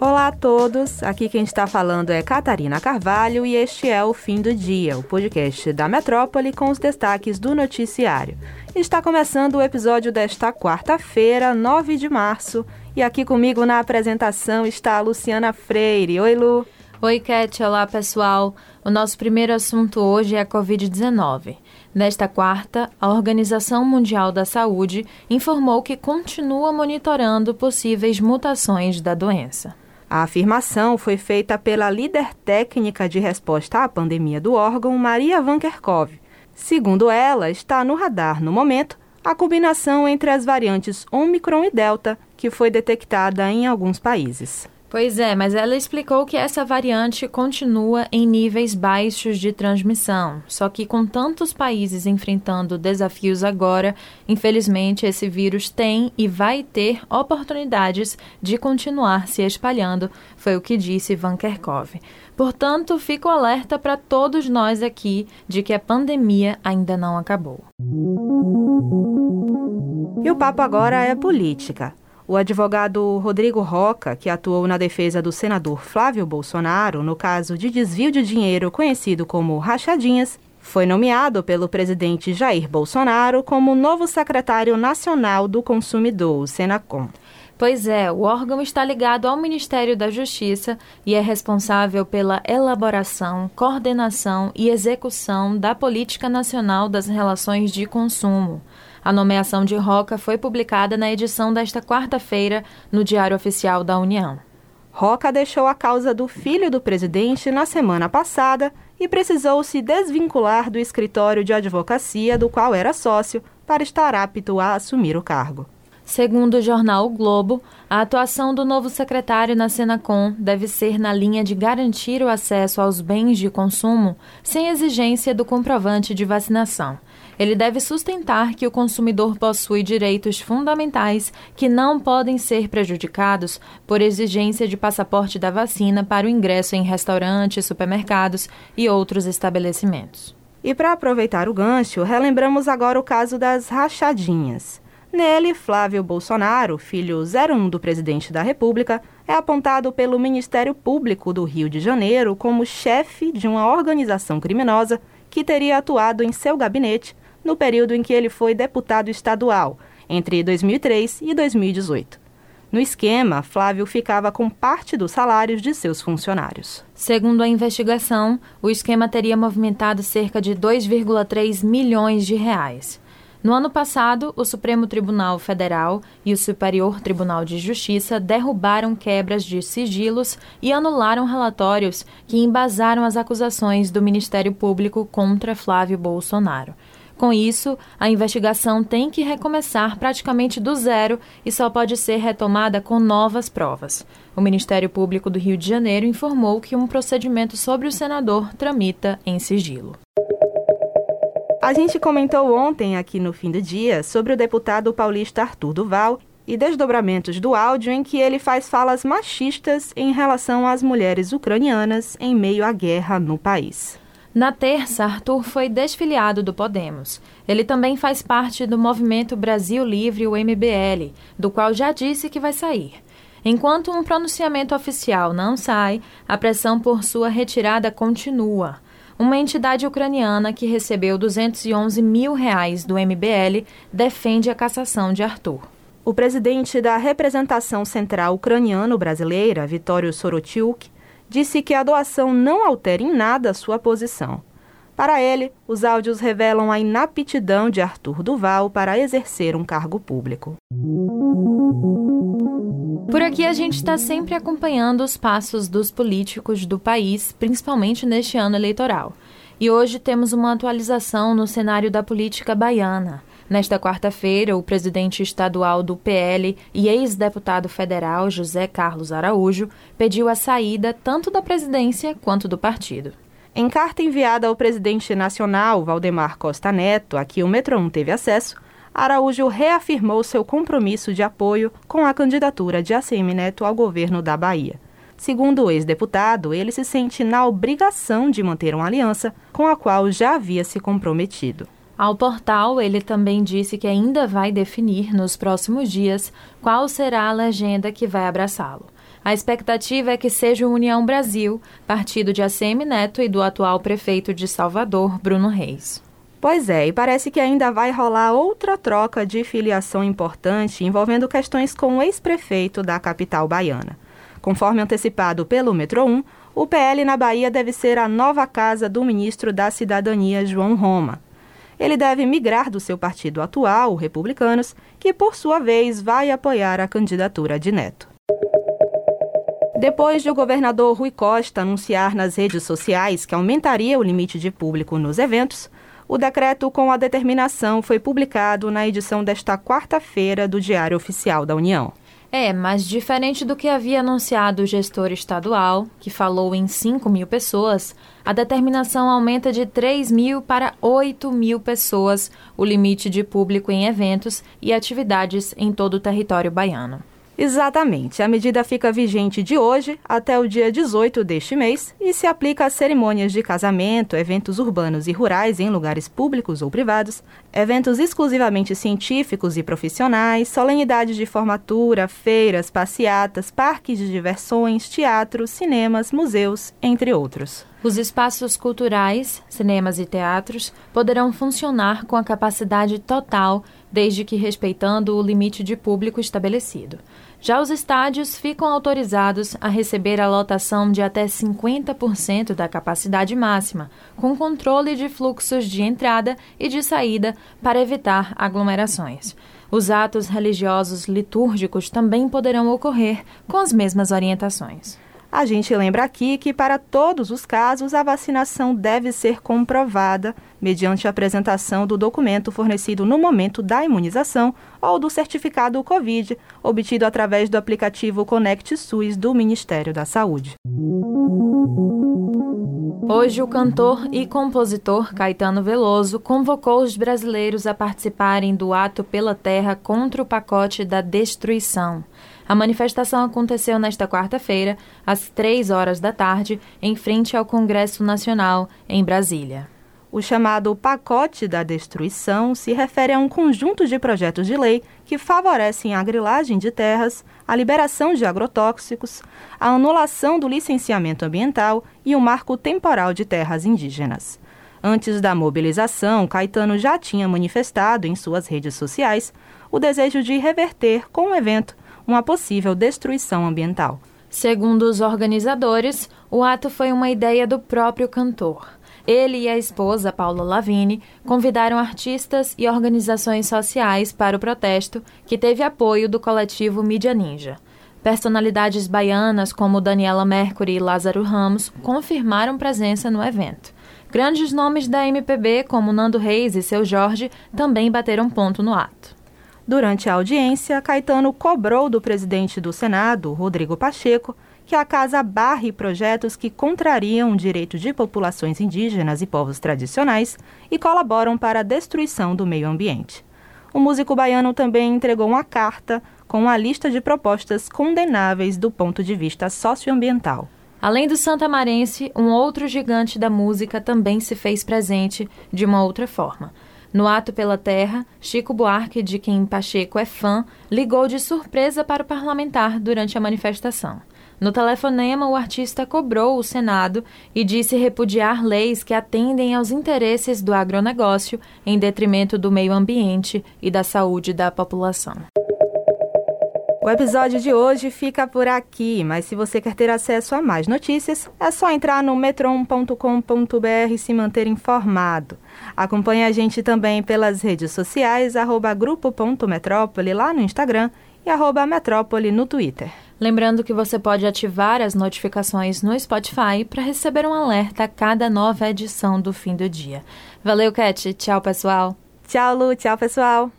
Olá a todos, aqui quem está falando é Catarina Carvalho e este é o Fim do Dia, o podcast da Metrópole com os destaques do noticiário. Está começando o episódio desta quarta-feira, 9 de março, e aqui comigo na apresentação está a Luciana Freire. Oi, Lu. Oi, Cat. Olá, pessoal. O nosso primeiro assunto hoje é a Covid-19. Nesta quarta, a Organização Mundial da Saúde informou que continua monitorando possíveis mutações da doença. A afirmação foi feita pela líder técnica de resposta à pandemia do órgão, Maria Van Kerkhove. Segundo ela, está no radar no momento a combinação entre as variantes Omicron e Delta, que foi detectada em alguns países. Pois é, mas ela explicou que essa variante continua em níveis baixos de transmissão. Só que com tantos países enfrentando desafios agora, infelizmente esse vírus tem e vai ter oportunidades de continuar se espalhando, foi o que disse Van Kerkhove. Portanto, fico alerta para todos nós aqui de que a pandemia ainda não acabou. E o papo agora é política. O advogado Rodrigo Roca, que atuou na defesa do senador Flávio Bolsonaro no caso de desvio de dinheiro conhecido como rachadinhas, foi nomeado pelo presidente Jair Bolsonaro como novo secretário nacional do consumidor, o Senacom. Pois é, o órgão está ligado ao Ministério da Justiça e é responsável pela elaboração, coordenação e execução da Política Nacional das Relações de Consumo. A nomeação de Roca foi publicada na edição desta quarta-feira no Diário Oficial da União. Roca deixou a causa do filho do presidente na semana passada e precisou se desvincular do escritório de advocacia do qual era sócio para estar apto a assumir o cargo. Segundo o jornal o Globo, a atuação do novo secretário na Senacom deve ser na linha de garantir o acesso aos bens de consumo sem exigência do comprovante de vacinação. Ele deve sustentar que o consumidor possui direitos fundamentais que não podem ser prejudicados por exigência de passaporte da vacina para o ingresso em restaurantes, supermercados e outros estabelecimentos. E para aproveitar o gancho, relembramos agora o caso das rachadinhas. Nele, Flávio Bolsonaro, filho 01 do presidente da República, é apontado pelo Ministério Público do Rio de Janeiro como chefe de uma organização criminosa que teria atuado em seu gabinete no período em que ele foi deputado estadual, entre 2003 e 2018. No esquema, Flávio ficava com parte dos salários de seus funcionários. Segundo a investigação, o esquema teria movimentado cerca de 2,3 milhões de reais. No ano passado, o Supremo Tribunal Federal e o Superior Tribunal de Justiça derrubaram quebras de sigilos e anularam relatórios que embasaram as acusações do Ministério Público contra Flávio Bolsonaro. Com isso, a investigação tem que recomeçar praticamente do zero e só pode ser retomada com novas provas. O Ministério Público do Rio de Janeiro informou que um procedimento sobre o senador tramita em sigilo. A gente comentou ontem aqui no fim do dia sobre o deputado paulista Arthur Duval e desdobramentos do áudio em que ele faz falas machistas em relação às mulheres ucranianas em meio à guerra no país. Na terça, Arthur foi desfiliado do Podemos. Ele também faz parte do movimento Brasil Livre, o MBL, do qual já disse que vai sair. Enquanto um pronunciamento oficial não sai, a pressão por sua retirada continua. Uma entidade ucraniana que recebeu 211 mil reais do MBL defende a cassação de Arthur. O presidente da representação central ucraniano-brasileira, Vitório Sorotiuk, disse que a doação não altera em nada a sua posição. Para ele, os áudios revelam a inaptidão de Arthur Duval para exercer um cargo público. Por aqui a gente está sempre acompanhando os passos dos políticos do país, principalmente neste ano eleitoral. E hoje temos uma atualização no cenário da política baiana. Nesta quarta-feira, o presidente estadual do PL e ex-deputado federal José Carlos Araújo pediu a saída tanto da presidência quanto do partido. Em carta enviada ao presidente nacional, Valdemar Costa Neto, a que o Metro 1 teve acesso, Araújo reafirmou seu compromisso de apoio com a candidatura de ACM Neto ao governo da Bahia. Segundo o ex-deputado, ele se sente na obrigação de manter uma aliança com a qual já havia se comprometido. Ao portal, ele também disse que ainda vai definir nos próximos dias qual será a legenda que vai abraçá-lo. A expectativa é que seja o União Brasil, partido de ACM Neto e do atual prefeito de Salvador, Bruno Reis. Pois é, e parece que ainda vai rolar outra troca de filiação importante envolvendo questões com o ex-prefeito da capital baiana. Conforme antecipado pelo Metro 1, o PL na Bahia deve ser a nova casa do ministro da Cidadania, João Roma. Ele deve migrar do seu partido atual, Republicanos, que por sua vez vai apoiar a candidatura de Neto. Depois de o governador Rui Costa anunciar nas redes sociais que aumentaria o limite de público nos eventos, o decreto com a determinação foi publicado na edição desta quarta-feira do Diário Oficial da União. É, mas diferente do que havia anunciado o gestor estadual, que falou em 5 mil pessoas, a determinação aumenta de 3 mil para 8 mil pessoas o limite de público em eventos e atividades em todo o território baiano. Exatamente. A medida fica vigente de hoje até o dia 18 deste mês e se aplica a cerimônias de casamento, eventos urbanos e rurais em lugares públicos ou privados, eventos exclusivamente científicos e profissionais, solenidades de formatura, feiras, passeatas, parques de diversões, teatros, cinemas, museus, entre outros. Os espaços culturais, cinemas e teatros poderão funcionar com a capacidade total, desde que respeitando o limite de público estabelecido. Já os estádios ficam autorizados a receber a lotação de até 50% da capacidade máxima, com controle de fluxos de entrada e de saída para evitar aglomerações. Os atos religiosos litúrgicos também poderão ocorrer com as mesmas orientações. A gente lembra aqui que, para todos os casos, a vacinação deve ser comprovada mediante a apresentação do documento fornecido no momento da imunização ou do certificado Covid, obtido através do aplicativo Conect SUS do Ministério da Saúde. Hoje, o cantor e compositor Caetano Veloso convocou os brasileiros a participarem do ato pela terra contra o pacote da destruição. A manifestação aconteceu nesta quarta-feira, às três horas da tarde, em frente ao Congresso Nacional, em Brasília. O chamado Pacote da Destruição se refere a um conjunto de projetos de lei que favorecem a grilagem de terras, a liberação de agrotóxicos, a anulação do licenciamento ambiental e o marco temporal de terras indígenas. Antes da mobilização, Caetano já tinha manifestado em suas redes sociais o desejo de reverter com o evento uma possível destruição ambiental. Segundo os organizadores, o ato foi uma ideia do próprio cantor. Ele e a esposa, Paula Lavini, convidaram artistas e organizações sociais para o protesto, que teve apoio do coletivo Mídia Ninja. Personalidades baianas como Daniela Mercury e Lázaro Ramos confirmaram presença no evento. Grandes nomes da MPB, como Nando Reis e seu Jorge, também bateram ponto no ato. Durante a audiência, Caetano cobrou do presidente do Senado, Rodrigo Pacheco, que a casa barre projetos que contrariam o direito de populações indígenas e povos tradicionais e colaboram para a destruição do meio ambiente. O músico baiano também entregou uma carta com uma lista de propostas condenáveis do ponto de vista socioambiental. Além do santamarense, um outro gigante da música também se fez presente de uma outra forma. No ato pela terra, Chico Buarque, de quem Pacheco é fã, ligou de surpresa para o parlamentar durante a manifestação. No telefonema, o artista cobrou o Senado e disse repudiar leis que atendem aos interesses do agronegócio em detrimento do meio ambiente e da saúde da população. O episódio de hoje fica por aqui, mas se você quer ter acesso a mais notícias, é só entrar no metron.com.br e se manter informado. Acompanhe a gente também pelas redes sociais, arroba grupo.metrópole lá no Instagram e arroba metrópole no Twitter. Lembrando que você pode ativar as notificações no Spotify para receber um alerta a cada nova edição do fim do dia. Valeu, Cat. Tchau, pessoal. Tchau, Lu. Tchau, pessoal.